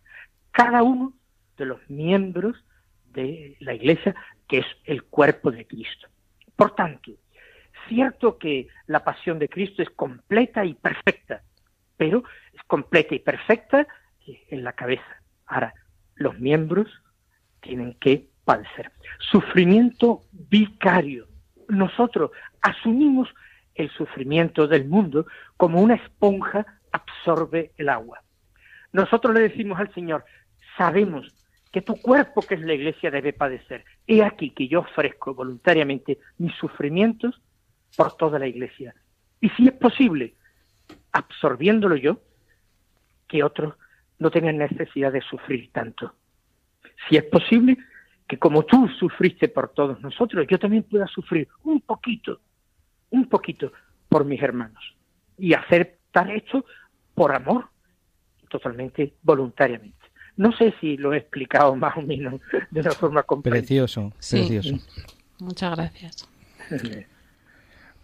Cada uno de los miembros de la Iglesia, que es el cuerpo de Cristo. Por tanto, cierto que la pasión de Cristo es completa y perfecta, pero es completa y perfecta en la cabeza. Ahora, los miembros tienen que padecer. Sufrimiento vicario. Nosotros asumimos el sufrimiento del mundo como una esponja absorbe el agua. Nosotros le decimos al Señor, sabemos que tu cuerpo, que es la iglesia, debe padecer. He aquí que yo ofrezco voluntariamente mis sufrimientos por toda la iglesia. Y si es posible, absorbiéndolo yo, que otros no tengan necesidad de sufrir tanto. Si es posible, que como tú sufriste por todos nosotros, yo también pueda sufrir un poquito, un poquito por mis hermanos. Y aceptar esto por amor, totalmente voluntariamente. No sé si lo he explicado más o menos de una forma completa. Precioso, precioso. Muchas gracias.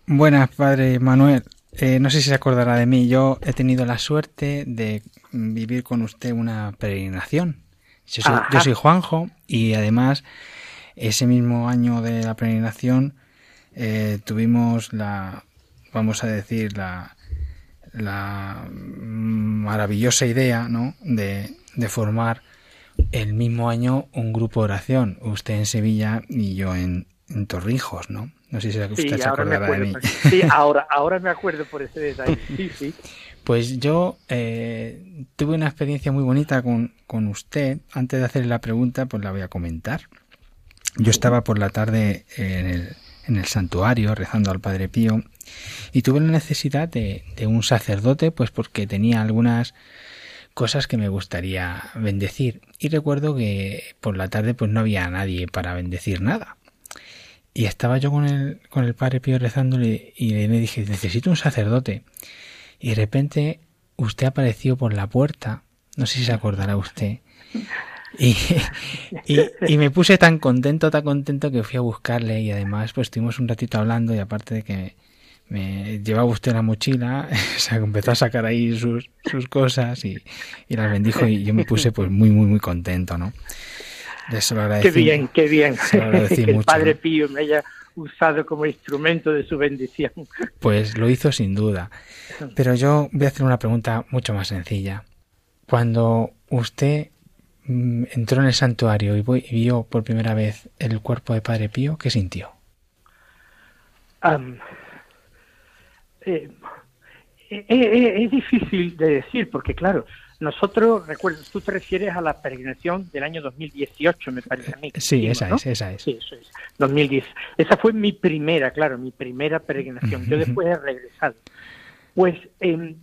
Buenas, padre Manuel. Eh, no sé si se acordará de mí. Yo he tenido la suerte de vivir con usted una peregrinación. Yo soy, Juanjo y además ese mismo año de la peregrinación eh, tuvimos la, vamos a decir, la, la maravillosa idea ¿no? de, de formar el mismo año un grupo de oración, usted en Sevilla y yo en, Torrijos, ¿no? No sé si usted se acordará de mí. Sí, ahora, ahora me acuerdo por ese detalle. Sí, sí. Pues yo eh, tuve una experiencia muy bonita con, con, usted. Antes de hacerle la pregunta, pues la voy a comentar. Yo estaba por la tarde en el, en el santuario rezando al Padre Pío y tuve la necesidad de, de un sacerdote, pues porque tenía algunas cosas que me gustaría bendecir. Y recuerdo que por la tarde pues no había nadie para bendecir nada. Y estaba yo con el, con el padre Pío rezándole y le dije, necesito un sacerdote. Y de repente usted apareció por la puerta, no sé si se acordará usted, Y, y, me puse tan contento, tan contento que fui a buscarle y además pues estuvimos un ratito hablando y aparte de que me llevaba usted la mochila, empezó a sacar ahí sus, sus cosas y, y, las bendijo y yo me puse pues muy, muy, muy contento, ¿no? Eso lo Qué bien, qué bien. que el Padre Pío me haya usado como instrumento de su bendición. Pues lo hizo sin duda. Pero yo voy a hacer una pregunta mucho más sencilla. Cuando usted mm, entró en el santuario y vio por primera vez el cuerpo de Padre Pío, ¿qué sintió? Eh, eh, eh, es difícil de decir porque, claro, nosotros, recuerdo, tú te refieres a la peregrinación del año 2018, me parece a mí. Sí, esa es, esa es. Sí, eso es. 2010. Esa fue mi primera, claro, mi primera peregrinación. Yo después he regresado. Pues em,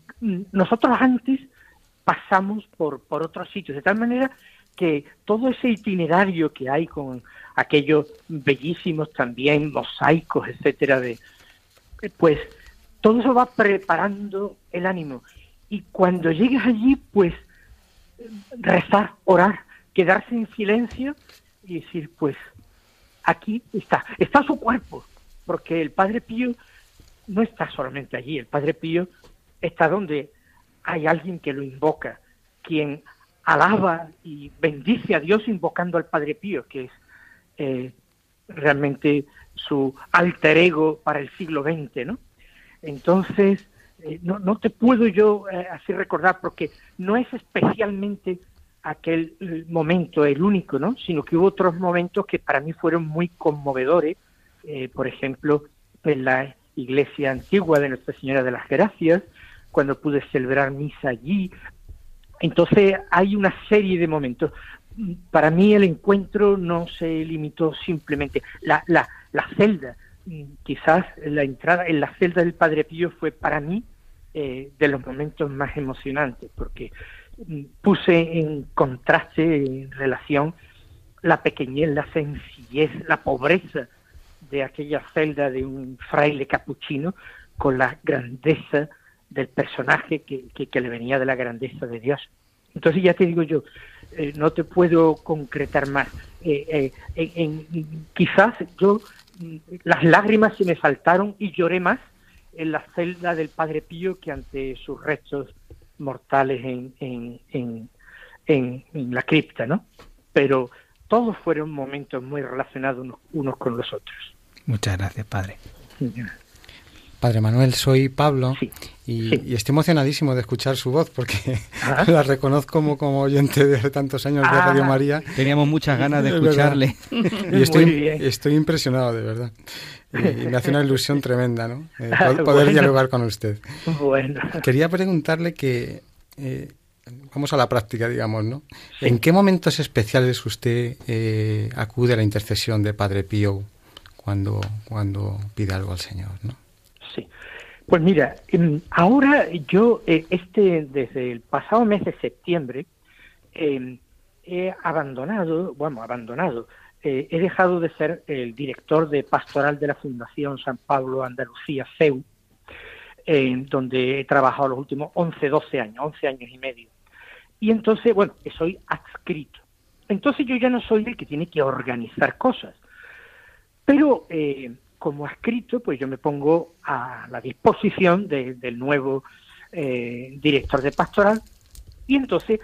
nosotros antes pasamos por, por otros sitios, de tal manera que todo ese itinerario que hay con aquellos bellísimos también mosaicos, etcétera, de pues todo eso va preparando el ánimo y cuando llegues allí, pues rezar, orar, quedarse en silencio y decir, pues aquí está, está su cuerpo, porque el Padre Pío no está solamente allí, el Padre Pío está donde hay alguien que lo invoca, quien alaba y bendice a Dios invocando al Padre Pío, que es eh, realmente su alter ego para el siglo XX, ¿no? Entonces, eh, no, no te puedo yo eh, así recordar porque no es especialmente aquel eh, momento el único, ¿no? Sino que hubo otros momentos que para mí fueron muy conmovedores, por ejemplo, en la iglesia antigua de Nuestra Señora de las Gracias, cuando pude celebrar misa allí. Entonces hay una serie de momentos. Para mí el encuentro no se limitó simplemente la, la, la celda, quizás la entrada en la celda del Padre Pío fue para mí eh, de los momentos más emocionantes, porque mm, puse en contraste, en relación, la pequeñez, la sencillez, la pobreza de aquella celda de un fraile capuchino con la grandeza del personaje que, que, le venía de la grandeza de Dios. Entonces ya te digo yo, eh, no te puedo concretar más. Eh, en, quizás yo las lágrimas se me saltaron y lloré más en la celda del Padre Pío que ante sus restos mortales en, en, en, en, la cripta, ¿no? Pero todos fueron momentos muy relacionados unos, con los otros. Muchas gracias, Padre. Padre Manuel, soy Pablo y, estoy emocionadísimo de escuchar su voz porque ah. la reconozco como, como oyente de tantos años de ah. Radio María. Teníamos muchas ganas de escucharle. y estoy, estoy impresionado, de verdad. Y, me hace una ilusión tremenda, ¿no? Eh, poder dialogar con usted. Bueno. Quería preguntarle que... Eh, vamos a la práctica, digamos, ¿no? ¿En qué momentos especiales usted eh, acude a la intercesión de Padre Pío cuando, cuando pide algo al Señor, ¿no? Pues mira, em, ahora yo, eh, este, desde el pasado mes de septiembre, em, he abandonado, bueno, abandonado, eh, he dejado de ser el director de pastoral de la Fundación San Pablo Andalucía CEU, donde he trabajado los últimos 11, 12 años, 11 años y medio. Y entonces, bueno, soy adscrito. Entonces yo ya no soy el que tiene que organizar cosas. Pero eh, como escrito, pues yo me pongo a la disposición del nuevo eh, director de pastoral y entonces,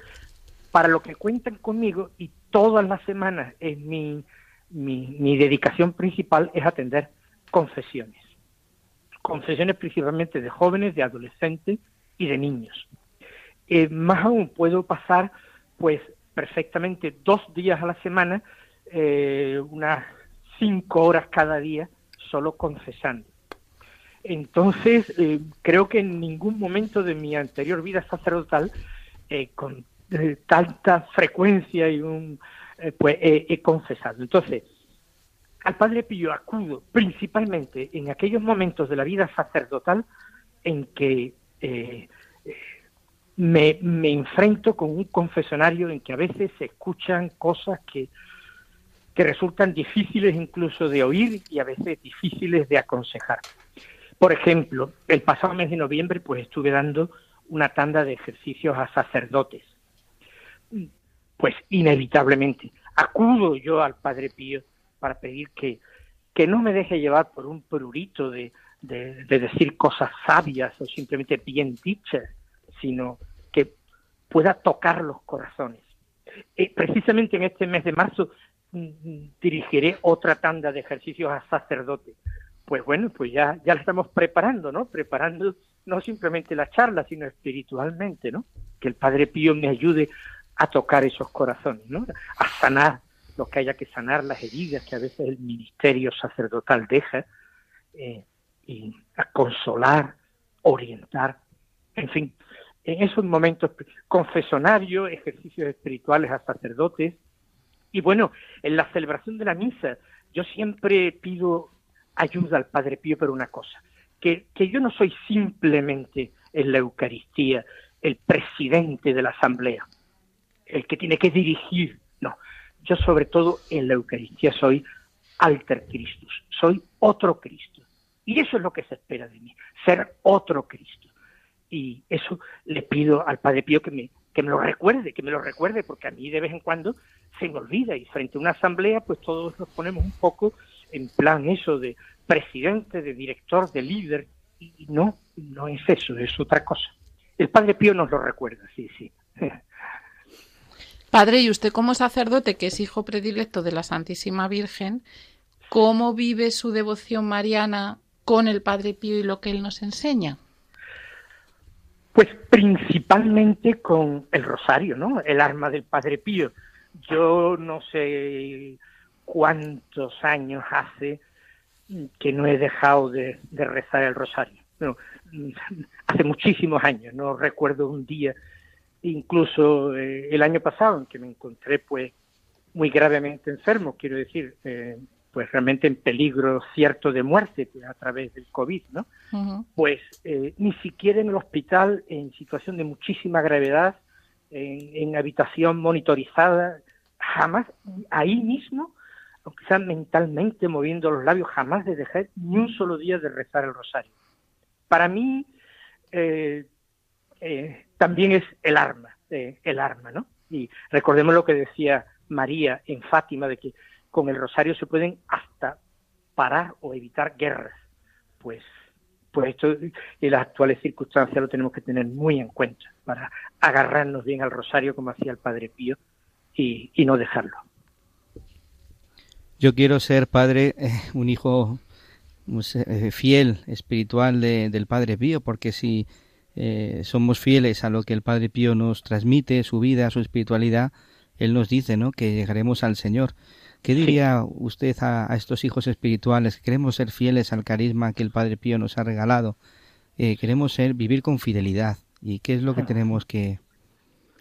para lo que cuentan conmigo y todas las semanas es mi, mi, dedicación principal es atender confesiones. Confesiones principalmente de jóvenes, de adolescentes y de niños. Eh, más aún puedo pasar pues perfectamente dos días a la semana, eh, unas cinco horas cada día, solo confesando. Entonces, eh, creo que en ningún momento de mi anterior vida sacerdotal, eh, con eh, tanta frecuencia y un, pues he confesado. Entonces, al Padre Pío acudo principalmente en aquellos momentos de la vida sacerdotal en que me, me enfrento con un confesonario en que a veces se escuchan cosas que que resultan difíciles incluso de oír y a veces difíciles de aconsejar. Por ejemplo, el pasado mes de noviembre, pues, estuve dando una tanda de ejercicios a sacerdotes. pues inevitablemente acudo yo al Padre Pío para pedir que, que no me deje llevar por un prurito de, de, decir cosas sabias o simplemente bien dichas, sino que pueda tocar los corazones. Eh, precisamente en este mes de marzo dirigiré otra tanda de ejercicios a sacerdotes. Pues bueno, pues ya, ya la estamos preparando, ¿no? Preparando no simplemente la charla, sino espiritualmente, ¿no? Que el Padre Pío me ayude a tocar esos corazones, ¿no? A sanar lo que haya que sanar, las heridas que a veces el ministerio sacerdotal deja, eh, a consolar, orientar, en fin, en esos momentos confesonario, ejercicios espirituales a sacerdotes, y bueno, en la celebración de la misa, yo siempre pido ayuda al Padre Pío por una cosa, que, que yo no soy simplemente en la Eucaristía el presidente de la Asamblea, el que tiene que dirigir, no, yo sobre todo en la Eucaristía soy alter Christus, soy otro Cristo. Y eso es lo que se espera de mí, ser otro Cristo. Y eso le pido al Padre Pío que me, que me lo recuerde, que me lo recuerde, porque a mí de vez en cuando se me olvida y frente a una asamblea pues todos nos ponemos un poco en plan eso de presidente, de director, de líder, y no, no es eso, es otra cosa. El Padre Pío nos lo recuerda, sí, sí. Padre, y usted como sacerdote, que es hijo predilecto de la Santísima Virgen, ¿cómo vive su devoción mariana con el Padre Pío y lo que él nos enseña? Pues principalmente con el rosario, ¿no? El arma del Padre Pío. Yo no sé cuántos años hace que no he dejado de, rezar el rosario. hace muchísimos años, no recuerdo un día, incluso eh, el año pasado, en que me encontré pues muy gravemente enfermo, quiero decir, eh, pues realmente en peligro cierto de muerte a través del COVID, ¿no? Pues eh, ni siquiera en el hospital, en situación de muchísima gravedad, en, habitación monitorizada, jamás, ahí mismo, aunque sea mentalmente moviendo los labios, jamás de dejar ni un solo día de rezar el rosario. Para mí eh, eh, también es el arma, el arma, ¿no? Y recordemos lo que decía María en Fátima, de que con el rosario se pueden hasta parar o evitar guerras. Pues, pues esto en las actuales circunstancias lo tenemos que tener muy en cuenta para agarrarnos bien al rosario como hacía el Padre Pío y, no dejarlo. Yo quiero ser padre, eh, un hijo eh, fiel, espiritual del Padre Pío, porque si eh, somos fieles a lo que el Padre Pío nos transmite, su vida, su espiritualidad, Él nos dice ¿no? que llegaremos al Señor. ¿Qué diría usted a, estos hijos espirituales? Queremos ser fieles al carisma que el Padre Pío nos ha regalado. Eh, queremos ser, vivir con fidelidad. ¿Y qué es lo que tenemos que,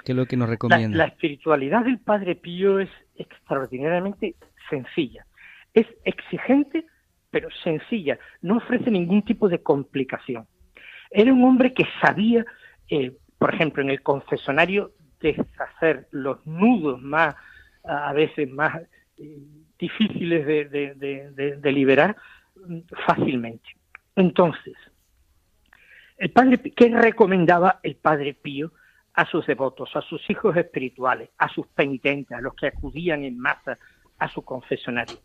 qué es lo que nos recomienda? La, espiritualidad del Padre Pío es extraordinariamente sencilla. Es exigente, pero sencilla. No ofrece ningún tipo de complicación. Era un hombre que sabía, eh, por ejemplo, en el confesonario, deshacer los nudos más, a veces más difíciles de, liberar fácilmente. Entonces, ¿qué recomendaba el Padre Pío a sus devotos, a sus hijos espirituales, a sus penitentes, a los que acudían en masa a su confesionario?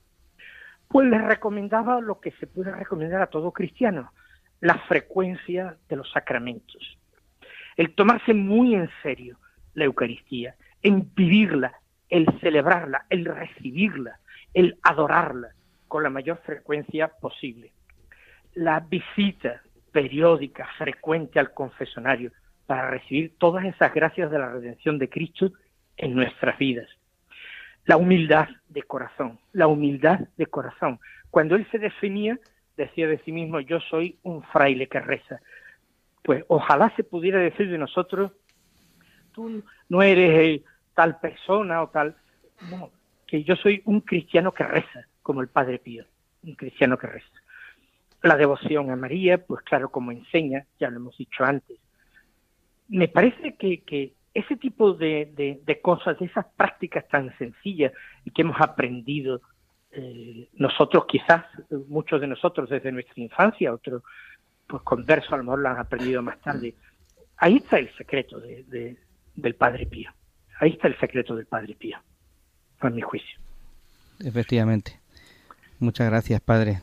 Pues les recomendaba lo que se puede recomendar a todo cristiano, la frecuencia de los sacramentos, el tomarse muy en serio la Eucaristía, en vivirla, el celebrarla, el recibirla, el adorarla con la mayor frecuencia posible. La visita periódica, frecuente al confesonario para recibir todas esas gracias de la redención de Cristo en nuestras vidas. La humildad de corazón, la humildad de corazón. Cuando él se definía, decía de sí mismo, yo soy un fraile que reza. Pues ojalá se pudiera decir de nosotros, tú no eres el tal persona o tal. No, que yo soy un cristiano que reza, como el Padre Pío, un cristiano que reza. La devoción a María, pues claro, como enseña, ya lo hemos dicho antes. Me parece que, ese tipo de, cosas, de esas prácticas tan sencillas y que hemos aprendido eh, nosotros, quizás muchos de nosotros desde nuestra infancia, otros pues conversos a lo mejor lo han aprendido más tarde. Ahí está el secreto de, del Padre Pío Ahí está el secreto del Padre Pío, a mi juicio. Efectivamente. Muchas gracias, Padre.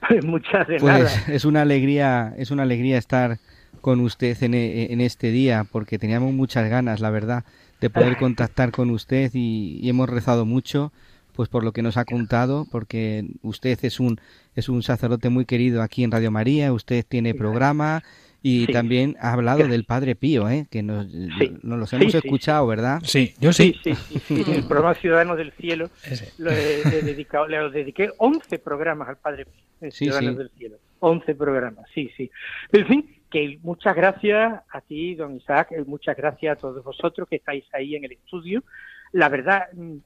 Muchas de pues es una alegría, es una alegría estar con usted en, en, este día, porque teníamos muchas ganas, la verdad, de poder contactar con usted y, y hemos rezado mucho pues por lo que nos ha contado, porque usted es un es un sacerdote muy querido aquí en Radio María, usted tiene programa y también ha hablado del Padre Pío, ¿eh? que nos, nos los hemos escuchado, ¿verdad? Sí, yo sí. Sí, el programa Ciudadanos del Cielo lo he, dedicado, le dediqué 11 programas al Padre Pío, Ciudadanos del Cielo. 11 programas, sí, sí. En fin, que muchas gracias a ti, don Isaac, muchas gracias a todos vosotros que estáis ahí en el estudio. La verdad, mm,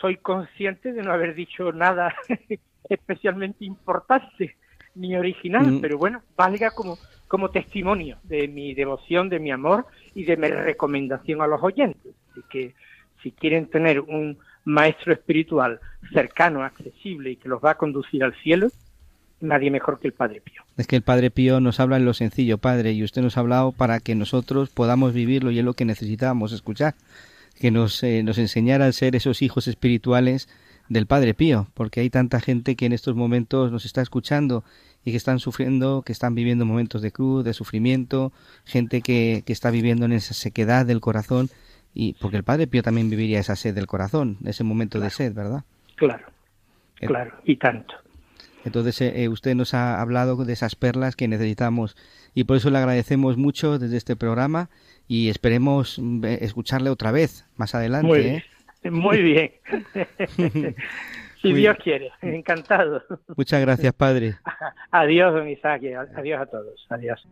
soy consciente de no haber dicho nada especialmente importante ni original, mm. pero bueno, valga como, como testimonio de mi devoción, de mi amor y de mi recomendación a los oyentes. Así que si quieren tener un maestro espiritual cercano, accesible y que los va a conducir al cielo, nadie mejor que el Padre Pío. Es que el Padre Pío nos habla en lo sencillo, Padre, y usted nos ha hablado para que nosotros podamos vivirlo y es lo que necesitábamos escuchar que nos, eh, nos enseñara a ser esos hijos espirituales del Padre Pío, porque hay tanta gente que en estos momentos nos está escuchando y que están sufriendo, que están viviendo momentos de cruz, de sufrimiento, gente que, que está viviendo en esa sequedad del corazón, y porque el Padre Pío también viviría esa sed del corazón, ese momento de sed, ¿verdad? Claro, claro, y tanto. Entonces eh, eh, usted nos ha hablado de esas perlas que necesitamos y por eso le agradecemos mucho desde este programa y esperemos mm, escucharle otra vez más adelante. Muy bien. ¿eh? Muy bien. si Dios quiere, encantado. Muchas gracias, padre. Adiós, don Isaac. Adiós a todos. Adiós.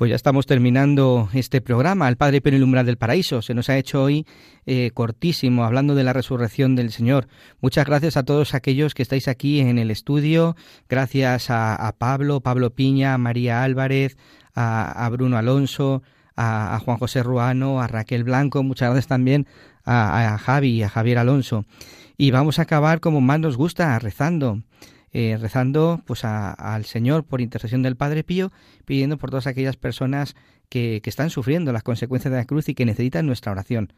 Pues ya estamos terminando este programa, el Padre Pío Umbral del Paraíso. Se nos ha hecho hoy eh, cortísimo, hablando de la resurrección del Señor. Muchas gracias a todos aquellos que estáis aquí en el estudio. Gracias a, Pablo, Pablo Piña, a María Álvarez, a, Bruno Alonso, a, Juan José Ruano, a Raquel Blanco. Muchas gracias también a, a Javi, a Javier Alonso. Y vamos a acabar como más nos gusta, rezando. Eh, rezando pues al Señor por intercesión del Padre Pío, pidiendo por todas aquellas personas que, que están sufriendo las consecuencias de la cruz y que necesitan nuestra oración.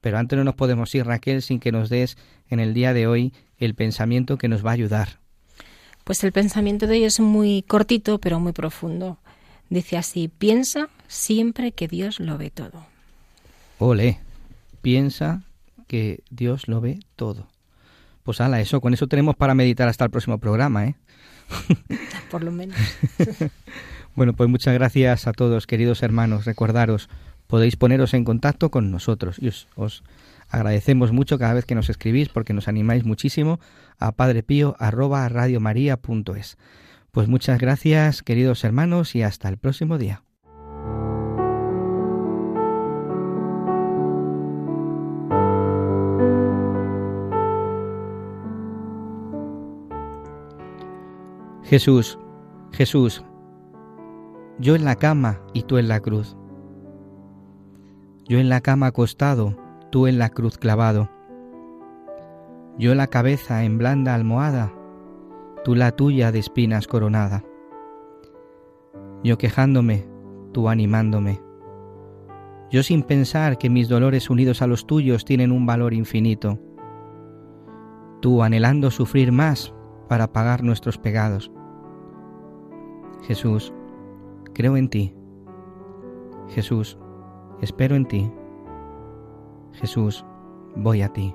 Pero antes no nos podemos ir, Raquel, sin que nos des en el día de hoy el pensamiento que nos va a ayudar. Pues el pensamiento de hoy es muy cortito, pero muy profundo. Dice así, piensa siempre que Dios lo ve todo. Ole, piensa que Dios lo ve todo. Pues ala, eso, con eso tenemos para meditar hasta el próximo programa, ¿eh? Por lo menos. bueno, pues muchas gracias a todos, queridos hermanos. Recordaros, podéis poneros en contacto con nosotros y os, agradecemos mucho cada vez que nos escribís porque nos animáis muchísimo a padrepío@radiomaria.es. Pues muchas gracias, queridos hermanos, y hasta el próximo día. Jesús, Jesús, yo en la cama y tú en la cruz. Yo en la cama acostado, tú en la cruz clavado. Yo la cabeza en blanda almohada, tú la tuya de espinas coronada. Yo quejándome, tú animándome. Yo sin pensar que mis dolores unidos a los tuyos tienen un valor infinito. Tú anhelando sufrir más para pagar nuestros pecados. Jesús, creo en ti. Jesús, espero en ti. Jesús, voy a ti.